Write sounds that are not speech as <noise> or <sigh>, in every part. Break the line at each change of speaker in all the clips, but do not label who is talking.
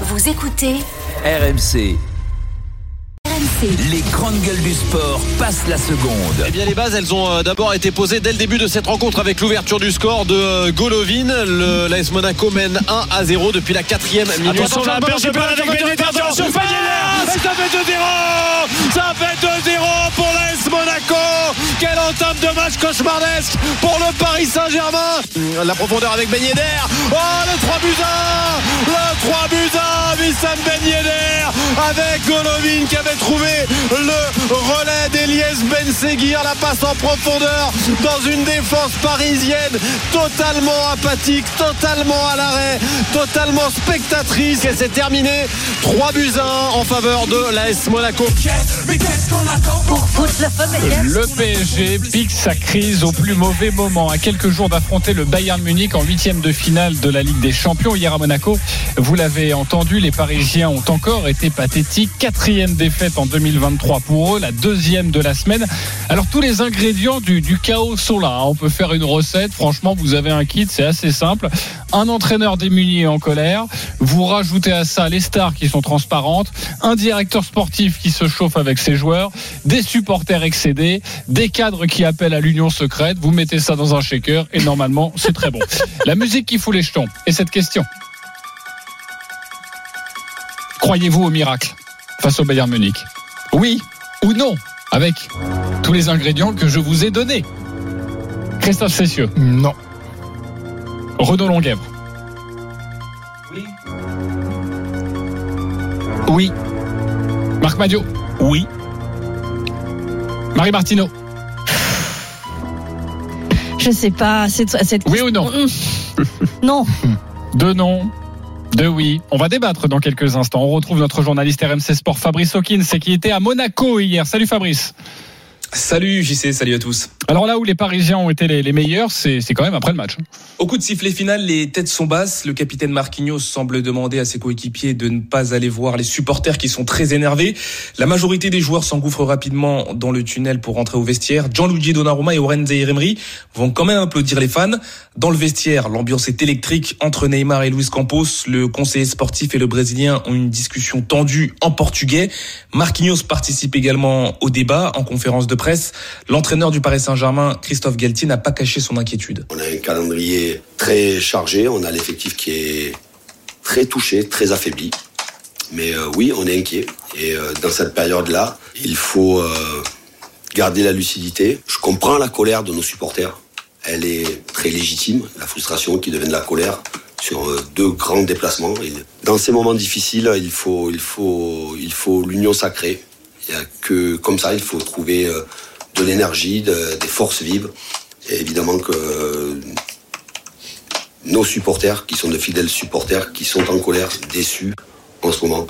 Vous écoutez
RMC.
RMC.
Les grandes gueules du sport passent la seconde.
Eh bien les bases elles ont euh, d'abord été posées dès le début de cette rencontre avec l'ouverture du score de euh, Golovin. Le l'AS Monaco mène 1 à 0 depuis la quatrième minute.
Attention, la perte de balle avec Benedetto.
Attention, Ça fait 2-0 Ça fait 2-0 pour l'AS Monaco Quelle entame de match cauchemardesque pour le Paris Saint-Germain La profondeur avec Ben Yedder Oh le 3 buts 1 Le 3 buts 1 Wissam Ben Yedder avec Golovin qui avait trouvé le relais d'Eliès Ben Seguir la passe en profondeur dans une défense parisienne totalement apathique totalement à l'arrêt totalement spectatrice et c'est terminé 3 buts 1 en faveur de l'AS Monaco.
Le PSG pique sa crise au plus mauvais moment. À quelques jours d'affronter le Bayern Munich en huitième de finale de la Ligue des Champions hier à Monaco. Vous l'avez entendu, les Parisiens ont encore été Quatrième défaite en 2023 pour eux, la deuxième de la semaine. Alors tous les ingrédients du, du chaos sont là. On peut faire une recette. Franchement, vous avez un kit, c'est assez simple. Un entraîneur démuni et en colère. Vous rajoutez à ça les stars qui sont transparentes. Un directeur sportif qui se chauffe avec ses joueurs. Des supporters excédés. Des cadres qui appellent à l'union secrète. Vous mettez ça dans un shaker et normalement, c'est très bon. <laughs> La musique qui fout les jetons. Et cette question. Croyez-vous au miracle face au Bayern Munich? Oui ou non Avec tous les ingrédients que je vous ai donnés? Christophe Cessieux.
Non.
Renaud Longuèvre. Oui. Marc Madio. Oui. Marie Martineau.
Je sais pas. Cette, cette
Oui ou non? <laughs>
Non.
Deux non. Deux oui. On va débattre dans quelques instants. On retrouve notre journaliste RMC Sport Fabrice Hawkins qui était à Monaco hier. Salut Fabrice.
Salut JC, salut à tous.
Alors là où les Parisiens ont été les, meilleurs, c'est quand même après le match.
Au coup de sifflet final, les têtes sont basses. Le capitaine Marquinhos semble demander à ses coéquipiers de ne pas aller voir les supporters qui sont très énervés. La majorité des joueurs s'engouffrent rapidement dans le tunnel pour rentrer au vestiaire. Gianluigi Donnarumma et Oren Zaïre-Emery vont quand même applaudir les fans. Dans le vestiaire, l'ambiance est électrique entre Neymar et Luis Campos. Le conseiller sportif et le Brésilien ont une discussion tendue en portugais. Marquinhos participe également au débat en conférence de presse. L'entraîneur du Paris Saint-Germain, Christophe Galtier, n'a pas caché son inquiétude.
On a un calendrier très chargé, on a l'effectif qui est très touché, très affaibli. Mais euh, oui, on est inquiet. Et euh, dans cette période-là, il faut euh, garder la lucidité. Je comprends la colère de nos supporters. Elle est très légitime, la frustration qui devient de la colère sur deux grands déplacements. Dans ces moments difficiles, il faut, il faut, il faut l'union sacrée. Il y a que comme ça, il faut trouver de l'énergie, de- des forces vives. Et évidemment que nos supporters, qui sont de fidèles supporters, qui sont en colère, déçus en ce moment,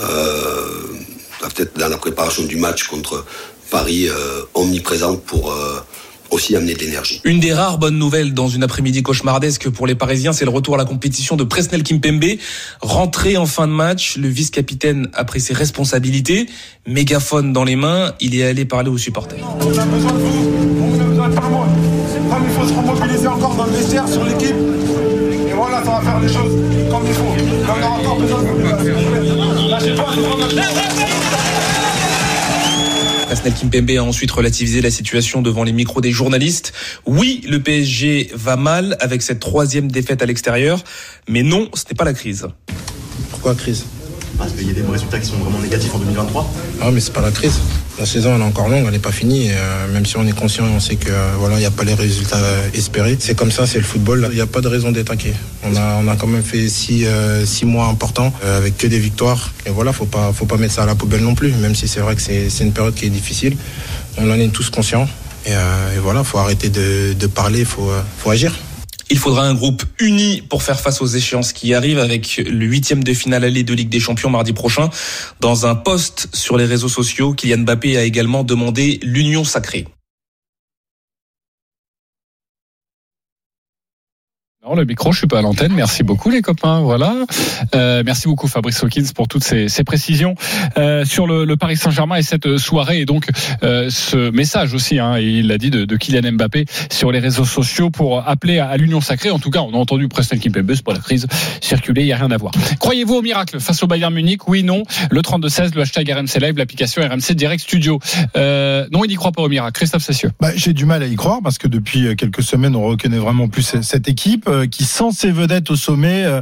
euh, doivent être dans la préparation du match contre Paris euh, pour euh, aussi amener de l'énergie.
Une des rares bonnes nouvelles dans une après-midi cauchemardesque pour les Parisiens, c'est le retour à la compétition de Presnel Kimpembe. Rentré en fin de match, le vice-capitaine a pris ses responsabilités. Mégaphone dans les mains, il est allé parler aux supporters.
On a besoin de vous, on a besoin de tout le monde. Il faut se remobiliser encore dans le vestiaire sur l'équipe. Et voilà, ça va faire les choses comme il faut. Comme on a encore besoin de vous. Lâchez pas,
Presnel Kimpembe a ensuite relativisé la situation devant les micros des journalistes. Oui, le PSG va mal avec cette troisième défaite à l'extérieur, mais non, ce n'est pas la crise.
Pourquoi crise?
Parce qu'il y a des résultats qui sont vraiment négatifs en 2023.
Ah mais c'est pas la crise. La saison elle est encore longue, elle n'est pas finie. et, euh, même si on est conscient, on sait que euh, voilà, il n'y a pas les résultats euh, espérés. C'est comme ça, c'est le football. Il n'y a pas de raison d'être inquiet. On a, on a quand même fait six, six mois importants avec que des victoires. Et voilà, faut pas, faut pas mettre ça à la poubelle non plus. Même si c'est vrai que c'est une période qui est difficile, on en est tous conscients. Et, et voilà, faut arrêter de, de parler, faut, faut agir.
Il faudra un groupe uni pour faire face aux échéances qui arrivent avec le huitième de finale aller de Ligue des Champions mardi prochain. Dans un post sur les réseaux sociaux, Kylian Mbappé a également demandé l'union sacrée.
Non, le micro, je suis pas à l'antenne. Merci beaucoup, les copains. Voilà. Euh, merci beaucoup, Fabrice Hawkins, pour toutes ces, ces précisions euh, sur le, le Paris Saint-Germain et cette soirée et donc euh, ce message aussi. Hein, et il l'a dit de, de, Kylian Mbappé sur les réseaux sociaux pour appeler à, à l'union sacrée. En tout cas, on a entendu Preston Kimpembe pour la crise circuler. Il y a rien à voir. Croyez-vous au miracle face au Bayern Munich? Oui, non. Le 32 16, le hashtag RMC Live, l'application RMC Direct Studio. Euh, non, il n'y croit pas au miracle. Christophe Cessieux.
Bah, J'ai du mal à y croire parce que depuis quelques semaines, on reconnaît vraiment plus cette équipe qui, sans ses vedettes au sommet, euh,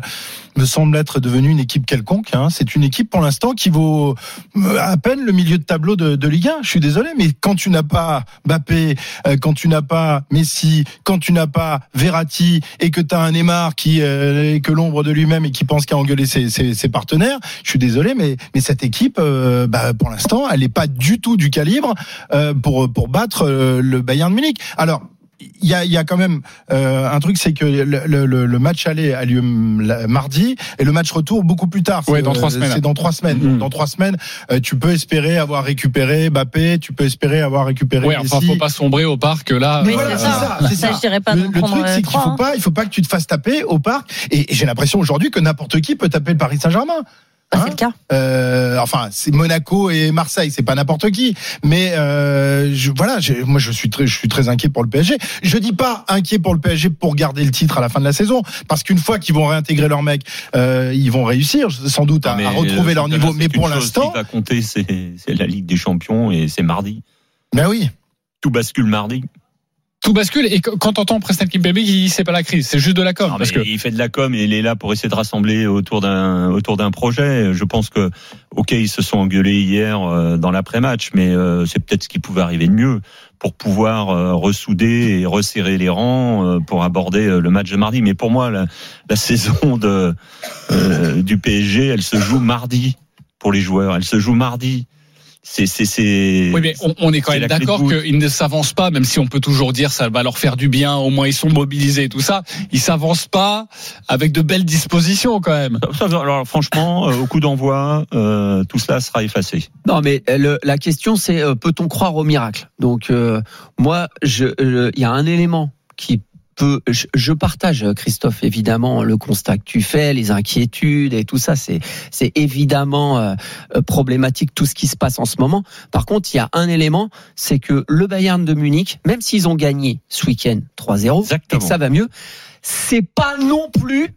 me semble être devenue une équipe quelconque. Hein. C'est une équipe pour l'instant qui vaut euh, à peine le milieu de tableau de, de Ligue 1. Je suis désolé, mais quand tu n'as pas Mbappé, euh, quand tu n'as pas Messi, quand tu n'as pas Verratti et que tu as un Neymar qui euh, est que l'ombre de lui-même et qui pense qu'à engueuler ses, ses, partenaires, je suis désolé, mais, cette équipe, euh, bah, pour l'instant, elle n'est pas du tout du calibre pour, pour battre le Bayern de Munich. Alors, il y a, y a, quand même euh, un truc, c'est que le, le, le, match aller a lieu mardi et le match retour beaucoup plus tard.
Ouais, dans trois semaines.
C'est dans trois semaines. Mmh. Dans trois semaines, euh, tu peux espérer avoir récupéré Mbappé, tu peux espérer avoir récupéré.
Ouais, enfin, faut pas sombrer au parc là.
Oui, voilà, c'est ça. ça, ça. Je dirais pas
le, le truc, c'est qu'il faut pas, il faut pas que tu te fasses taper au parc. Et, et j'ai l'impression aujourd'hui que n'importe qui peut taper le Paris Saint-Germain.
Bah, c'est le cas.
Euh, enfin, c'est Monaco et Marseille, c'est pas n'importe qui. Mais euh, je, voilà, moi je suis très, je suis très inquiet pour le PSG. Je dis pas inquiet pour le PSG pour garder le titre à la fin de la saison, parce qu'une fois qu'ils vont réintégrer leur mec, euh, ils vont réussir sans doute à, à retrouver leur niveau. Mais pour l'instant,
ce qui va compter, c'est la Ligue des Champions et c'est mardi.
Ben oui.
Tout bascule mardi
tout bascule. Et quand t'entends Preston Kimpembe, il c'est pas la crise, c'est juste de la com.
Non,
parce que
il fait de la com et il est là pour essayer de rassembler autour d'un autour d'un projet. Je pense que ok, ils se sont engueulés hier euh, dans l'après-match, mais euh, c'est peut-être ce qui pouvait arriver de mieux pour pouvoir euh, ressouder et resserrer les rangs pour aborder le match de mardi. Mais pour moi, la, la <laughs> saison de du PSG, elle se joue mardi pour les joueurs. Elle se joue mardi c'est c'est
oui mais on, on est quand même d'accord qu'ils ne s'avancent pas même si on peut toujours dire ça va leur faire du bien au moins ils sont mobilisés et tout ça. Ils s'avancent pas avec de belles dispositions quand même.
Alors franchement euh, au coup d'envoi euh, tout cela sera effacé.
Non mais euh, le, la question c'est peut-on croire au miracle? Donc euh, moi je il y a un élément qui je, je, partage, Christophe, évidemment, le constat que tu fais, les inquiétudes et tout ça, c'est, c'est évidemment euh, problématique tout ce qui se passe en ce moment. Par contre, il y a un élément, c'est que le Bayern de Munich, même s'ils ont gagné ce week-end 3-0, et que ça va mieux, c'est pas non plus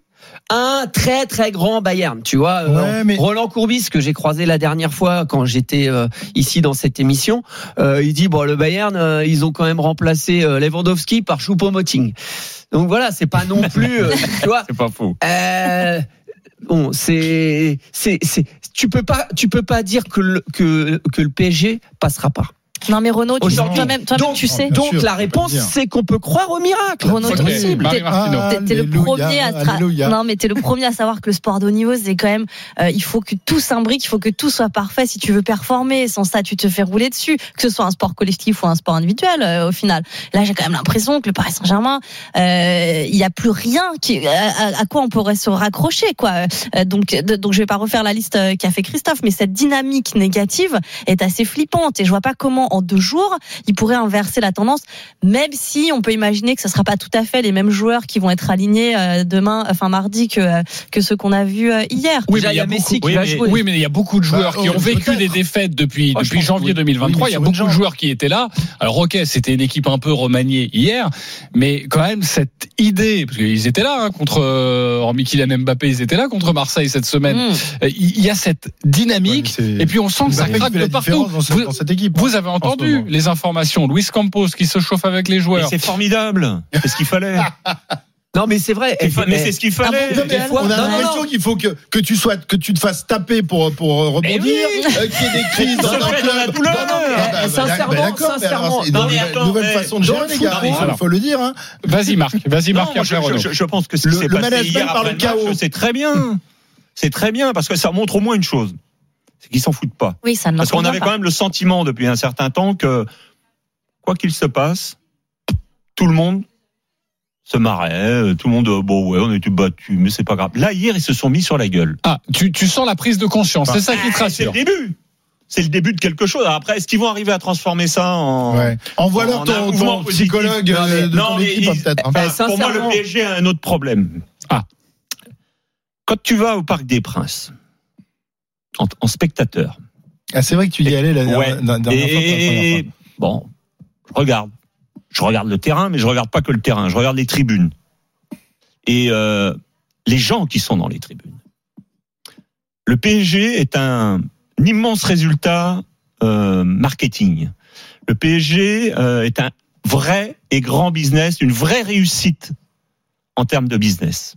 un très très grand Bayern. Tu vois,
ouais, mais...
Roland Courbis que j'ai croisé la dernière fois quand j'étais euh, ici dans cette émission, euh, il dit bon le Bayern euh, ils ont quand même remplacé Lewandowski par Choupo-Moting. Donc voilà, c'est pas non plus, <laughs> tu vois.
C'est pas faux.
bon, c'est c'est c'est tu peux pas tu peux pas dire que le, que que le PSG passera pas.
Non mais Renaud, tu, toi-même, toi tu sais.
Donc la réponse, c'est qu'on peut croire au miracle.
Renaud, okay. possible. T'es, le premier à tra- non mais t'es le premier à savoir que le sport de haut niveau, c'est quand même, euh, il faut que tout s'imbrique, il faut que tout soit parfait si tu veux performer. Sans ça, tu te fais rouler dessus, que ce soit un sport collectif ou un sport individuel. Euh, au final, là, j'ai quand même l'impression que le Paris Saint-Germain, euh, il y a plus rien qui, à, à, quoi on pourrait se raccrocher, quoi. Euh, donc, donc je vais pas refaire la liste qu'a fait Christophe, mais cette dynamique négative est assez flippante et je vois pas comment en deux jours, il pourrait inverser la tendance, même si on peut imaginer que ce ne sera pas tout à fait les mêmes joueurs qui vont être alignés demain, enfin mardi, que, que ceux qu'on a vus hier.
Oui, mais il y a Messi beaucoup, qui oui, va jouer. Oui, mais il y a beaucoup de joueurs bah, qui ont vécu des défaites depuis, depuis janvier oui, 2023. il y a beaucoup de joueurs qui étaient là. Alors, ok, c'était une équipe un peu remaniée hier, mais quand même, cette idée, parce qu'ils étaient là, hein, contre, euh, hormis Kylian Mbappé, ils étaient là contre Marseille cette semaine.
Mm.
Il y a cette dynamique, et puis on sent que ça craque de partout.
Dans, dans cette équipe,
vous avez entendu les informations. Luis Campos qui se chauffe avec les joueurs.
C'est formidable. C'est ce qu'il fallait. <laughs>
Non mais c'est vrai.
Mais c'est ce qu'il fallait.
Ah bon, fois, on a l'impression qu'il faut que que tu sois que tu te fasses taper pour pour rebondir,
oui.
euh, qu'il y ait des crises dans un club.
Non,
non, sincèrement, sincèrement.
Non, mais attends, nouvelle mais façon de gérer les gars. Il faut le dire. Hein.
Vas-y Marc, vas-y Marc.
Non, je, je, je, pense que ce qui s'est passé hier par le chaos, c'est très bien. C'est très bien parce que ça montre au moins une chose, c'est qu'ils s'en foutent pas.
Oui, ça ne
Parce qu'on avait quand même le sentiment depuis un certain temps que quoi qu'il se passe, tout le monde se marrait, tout le monde, bon ouais, on était battu, mais c'est pas grave. Là, hier, ils se sont mis sur la gueule.
Ah, tu, tu sens la prise de conscience, c'est ça qui te rassure.
C'est le début. c'est le début de quelque chose. Après, est-ce qu'ils vont arriver à transformer ça en
ouais. Envoie-leur ton, ton psychologue
Non, mais-
euh, de
non,
ton
mais
équipe,
il-
peut-être.
enfin,
Eh,
pour moi, le PSG a un autre problème.
Ah.
Quand tu vas au Parc des Princes, en, en spectateur,
Ah, c'est vrai que tu y allais la
Ouais.
dernière, fois.
et bon, je regarde. Je regarde le terrain, mais je regarde pas que le terrain. Je regarde les tribunes et euh, les gens qui sont dans les tribunes. Le PSG est un, un immense résultat euh, marketing. Le PSG euh, est un vrai et grand business, une vraie réussite en termes de business.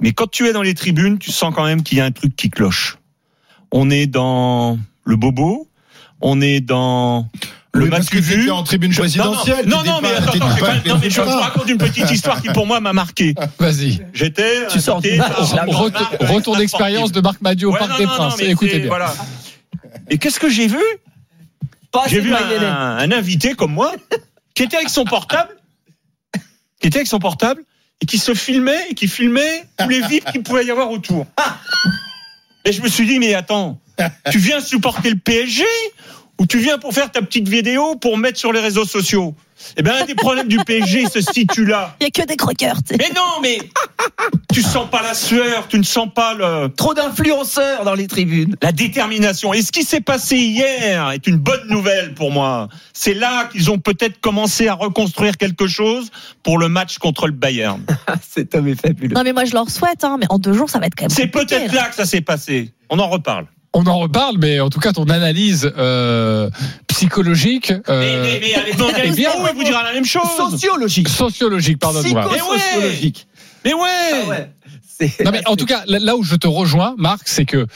Mais quand tu es dans les tribunes, tu sens quand même qu'il y a un truc qui cloche. On est dans le bobo, on est dans le
Oui, que
match vu.
en tribune présidentielle,
Non, non, mais
pas-
attends, attends,
pas-
non, mais je, je raconte une petite histoire qui pour moi m'a marqué.
Vas-y.
J'étais
Tu sors
par
là,
un
Retour, d'expérience de Marc Madiot au
Ouais,
Parc
non,
des Princes. Écoutez bien.
Voilà. Et qu'est-ce que j'ai vu?
Pas
J'ai vu un, un invité comme moi qui était avec son portable, qui était avec son portable et qui se filmait et qui filmait tous les vides qu'il pouvait y avoir autour. Et je me suis dit mais attends, tu viens supporter le PSG ou tu viens pour faire ta petite vidéo pour mettre sur les réseaux sociaux? Eh bien, un des problèmes du PSG se situe là.
Il y a que des croqueurs. tu sais.
Mais non, mais tu sens pas la sueur, tu ne sens pas le
Trop d'influenceurs dans les tribunes.
la détermination. Et ce qui s'est passé hier est une bonne nouvelle pour moi. C'est là qu'ils ont peut-être commencé à reconstruire quelque chose pour le match contre le Bayern. <laughs>
Cet homme est fabuleux.
Non mais moi je leur souhaite, hein, mais en deux jours ça va être quand même.
C'est peut-être
là
que ça s'est passé. On en reparle.
On en reparle, mais en tout cas, ton analyse euh, psychologique,
Mais,
euh,
mais, mais allez, non,
Eh bien, <laughs>
il vous dira la même chose.
Sociologique.
sociologique, pardonne-moi.
Mais ouais. Mais ouais.
Ah ouais.
Non mais en tout cas, là- où je te rejoins, Marc, c'est que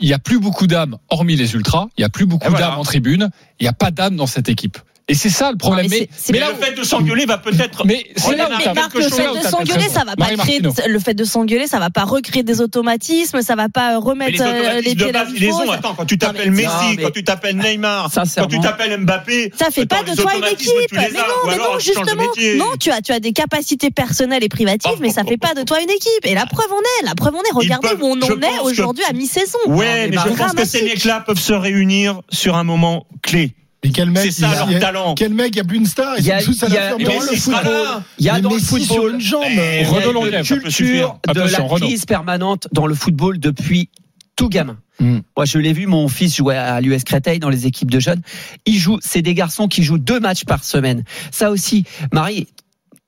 il y a plus beaucoup d'âmes, hormis les ultras. Il y a plus beaucoup
voilà.
d'âmes en tribune. Il n'y a pas d'âme dans cette équipe. Et c'est ça le problème.
Non, mais
mais là
le fait de s'engueuler va peut-être.
mais c'est là
Mais Marc, le fait de s'engueuler, ça va pas créer. Le fait de s'engueuler, ça va pas recréer des automatismes, ça va pas
Mais les
remettre euh, les
automatismes
pieds là où
ils les ont. Attends, quand tu t'appelles Messi,
Non, mais-
quand tu t'appelles Neymar, quand tu t'appelles Mbappé.
Ça fait pas de
les
toi une équipe.
les
Mais non, mais non, justement. Non, tu as, tu as des capacités personnelles et privatives, mais ça fait pas de toi une équipe. Et la preuve en est, la preuve en est. Regardez où on en est aujourd'hui à mi-saison.
Ouais, mais je pense que ces mecs-là peuvent se réunir sur un moment clé.
Mais quel mec,
C'est ça
il y a-
leur
a-
talent.
Quel mec, il n'y a plus une star, ils sont tous à la ferme. Dans le football.
Il y a dans le football
une jambe.
Eh,
Renaud
une culture de la crise permanente dans le football depuis tout gamin.
Mm.
Moi, je l'ai vu, mon fils jouait à l'US Créteil dans les équipes de jeunes. Il joue, c'est des garçons qui jouent deux matchs par semaine. Ça aussi, Marie,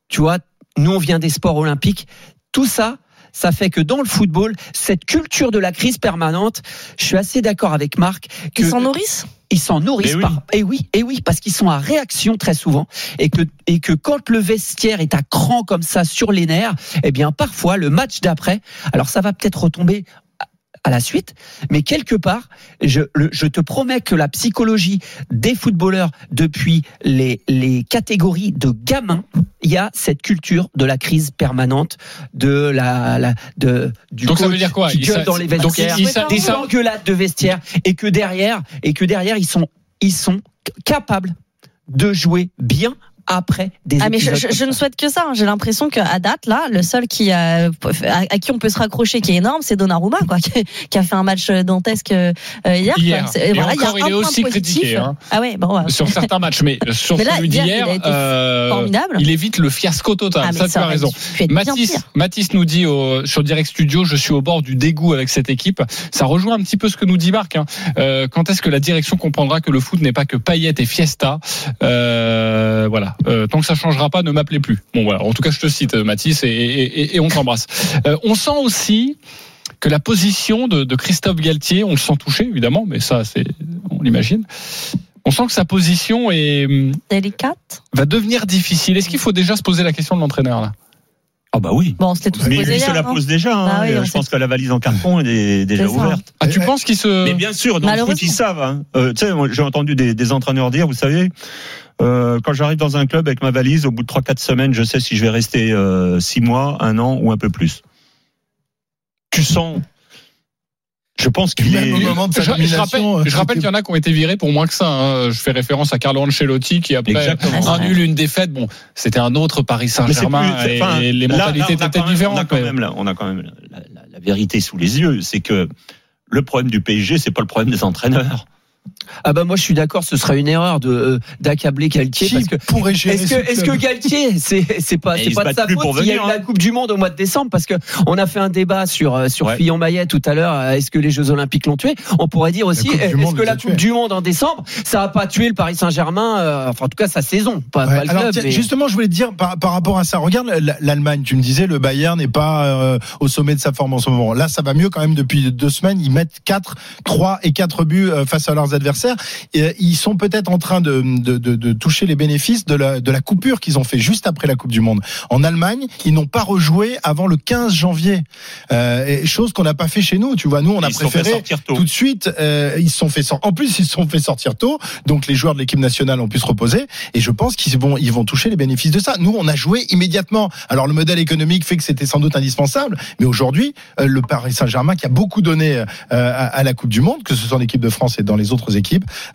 tu vois, nous, on vient des sports olympiques. Tout ça, ça fait que dans le football, cette culture de la crise permanente, je suis assez d'accord avec Marc que
Ils s'en nourrissent
ils s'en nourrissent
Mais oui.
par. Et oui, et oui, parce qu'ils sont à réaction très souvent, et que et que quand le vestiaire est à cran comme ça sur les nerfs, eh bien parfois le match d'après, alors ça va peut-être retomber à- la suite, mais quelque part, je, le- je te promets que la psychologie des footballeurs depuis les, les catégories de gamins, il y a cette culture de la crise permanente, de la, la de du
Donc ça
coach
veut dire quoi
qui gueule dans les vestiaires, des engueulades de vestiaire, et que derrière, et que derrière ils sont ils sont capables de jouer bien après des
Ah mais je,
épisodes
je- je ne souhaite que ça. hein. J'ai l'impression qu'à date là, le seul qui a, à, à qui on peut se raccrocher, qui est énorme, c'est Donnarumma, quoi, <laughs> qui, qui a fait un match dantesque euh, hier. quoi.
Hier.
C'est-
Et
voilà,
encore,
il y a
il
un
est aussi
positif.
critiqué, hein.
Ah ouais, bon. ouais.
sur certains matchs, mais <laughs> sur
Mais là,
celui
hier,
d'hier,
il
euh, il évite le fiasco total.
Ah,
ça, tu as raison. Mathis. Mathis nous dit au- sur Direct Studio, je suis au bord du dégoût avec cette équipe. Ça rejoint un petit peu ce que nous dit Marc. hein. Euh, quand est-ce que la direction comprendra que le foot n'est pas que paillettes et fiesta? Euh, Voilà. Euh, tant que ça changera pas, ne m'appelez plus. Bon voilà. En tout cas, je te cite, Mathis, et, et- et- et on t'embrasse. Euh, on sent aussi que la position de, de Christophe Galtier, on le sent touché évidemment, mais ça, c'est, on l'imagine. On sent que sa position est, hum,
Délicate.
va devenir difficile. Est-ce qu'il faut déjà se poser la question de l'entraîneur là?
Ah bah oui.
Bon, on s'était tous
Mais lui se la
non
pose déjà. hein.
Bah oui,
je pense que la valise en carton est déjà ouverte.
Ah, tu penses qu'il se
Mais bien sûr,
Malheureusement.
ils savent. hein. Euh, tu sais, j'ai entendu des, des entraîneurs dire, vous savez, euh, quand j'arrive dans un club avec ma valise, au bout de 3-4 semaines, je sais si je vais rester 6 mois, un an ou un peu plus. Tu sens. Je pense qu'il est.
au moment de
je,
sa
je rappelle,
nomination,
je rappelle qu'il y en a qui ont été virés pour moins que ça. hein. Je fais référence à Carlo Ancelotti qui après
Exactement.
un nul, une défaite. Bon, c'était un autre Paris
Mais c'est
Saint-Germain
plus-
et,
enfin,
et les
là,
mentalités étaient différentes.
On a quand
mais-
même, la- on a quand même la, la- la vérité sous les yeux, c'est que le problème du PSG, c'est pas le problème des entraîneurs.
Ah bah moi je suis d'accord, ce serait une erreur de euh, d'accabler Galtier
Qui
parce que
pourrait gérer
est-ce
ce
que est-ce que
club
Galtier c'est c'est pas c'est pas de sa faute qu'il y a eu la
hein.
Coupe du Monde au mois de décembre parce que on a fait un débat sur euh, sur
Ouais.
Fillon-Maillet tout à l'heure. euh, Est-ce que les Jeux Olympiques l'ont tué? On pourrait dire aussi est-ce
Monde
que la Coupe du Monde en décembre ça a pas tué le Paris Saint-Germain euh, enfin en tout cas sa saison pas,
Ouais,
pas le
alors,
club.
tiens,
mais-
justement, je voulais te dire par, par rapport à ça. Regarde l'Allemagne. Tu me disais le Bayern n'est pas euh, au sommet de sa forme en ce moment. Là, ça va mieux quand même depuis deux semaines. Ils mettent 4, 3 et 4 buts euh, face à leurs adversaires. Et, euh, ils sont peut-être en train de, de, de, de toucher les bénéfices de la, de la coupure qu'ils ont fait juste après la Coupe du Monde. En Allemagne, ils n'ont pas rejoué avant le 15 janvier. Euh, chose qu'on n'a pas fait chez nous. Tu vois, nous, on a
Ils
préféré
sortir tôt.
tout de suite. euh, ils se sont fait sor- En plus, ils se sont fait sortir tôt. Donc les joueurs de l'équipe nationale ont pu se reposer. Et je pense qu'ils vont, ils vont toucher les bénéfices de ça. Nous, on a joué immédiatement. Alors le modèle économique fait que c'était sans doute indispensable. Mais aujourd'hui, le Paris Saint-Germain, qui a beaucoup donné à, à la Coupe du Monde, que ce soit en équipe de France et dans les autres équipes,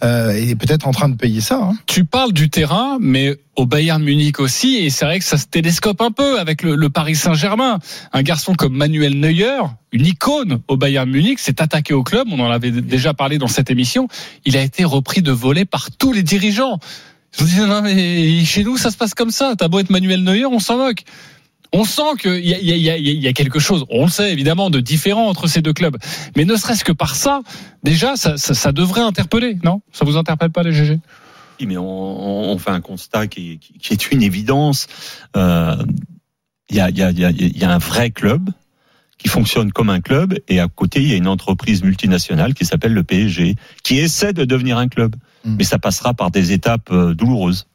euh, est peut-être en train de payer ça. Hein.
Tu parles du terrain, mais au Bayern Munich aussi, et c'est vrai que ça se télescope un peu avec le, le Paris Saint-Germain. Un garçon comme Manuel Neuer, une icône au Bayern Munich, s'est attaqué au club. On en avait déjà parlé dans cette émission. Il a été repris de volet par tous les dirigeants. Je vous dis non mais chez nous ça se passe comme ça. T'as beau être Manuel Neuer, on s'en moque. On sent qu'il y y, a, y, quelque chose, on le sait évidemment, de différent entre ces deux clubs. Mais ne serait-ce que par ça, déjà, ça, ça, ça devrait interpeller, non? Ça vous interpelle pas les GG
Oui, mais on, on fait un constat qui, qui, qui est une évidence. Euh, Il y, a, il y, a, il y, a, il y a un vrai club qui fonctionne comme un club et à côté il y a une entreprise multinationale qui s'appelle le PSG qui essaie de devenir un club.
Mm.
Mais ça passera par des étapes euh, douloureuses.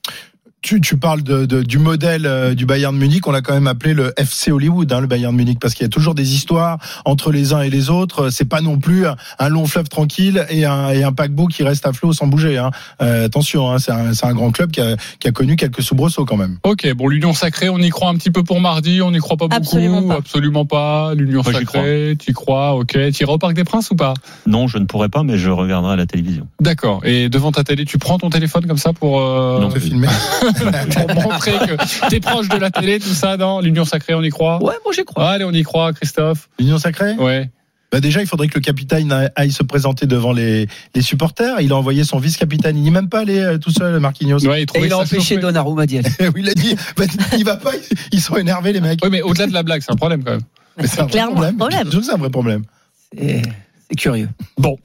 Tu, tu parles de, de, du modèle euh, du Bayern de Munich, on l'a quand même appelé le FC Hollywood, hein, le Bayern de Munich, parce qu'il y a toujours des histoires entre les uns et les autres. C'est pas non plus un, un long fleuve tranquille et un, et un paquebot qui reste à flot sans bouger. Hein. Euh, attention, hein, c'est un, c'est un grand club qui a, qui a connu quelques soubresauts quand même.
Ok, bon, l'Union sacrée, on y croit un petit peu pour mardi, on n'y croit pas beaucoup.
Absolument pas.
Absolument pas. L'Union sacrée, tu y crois, ok. Tu iras au Parc des Princes ou pas?
Non, je ne pourrais pas, mais je regarderai à la télévision.
D'accord. Et devant ta télé, tu prends ton téléphone comme ça pour, euh,
Non.
Se filmer. <laughs> <laughs>
pour montrer que t'es proche de la télé, tout ça, non L'Union sacrée, on y croit
Ouais, moi j'y crois.
Allez, on y croit, Christophe.
L'Union sacrée?
Ouais.
bah Déjà, il faudrait que le capitaine aille se présenter devant les, les supporters. Il a envoyé son vice-capitaine. Il n'y est même pas allé euh, tout seul, Marquinhos.
Ouais, il
Et il a empêché. Donnarumma d'y aller. <laughs>
Oui, il a dit, bah, il va pas, ils sont énervés les mecs.
Oui, mais au-delà de la blague, c'est un problème quand même.
Mais
C'est
un vrai
clairement un problème.
Je trouve que c'est un vrai problème.
C'est curieux.
Bon,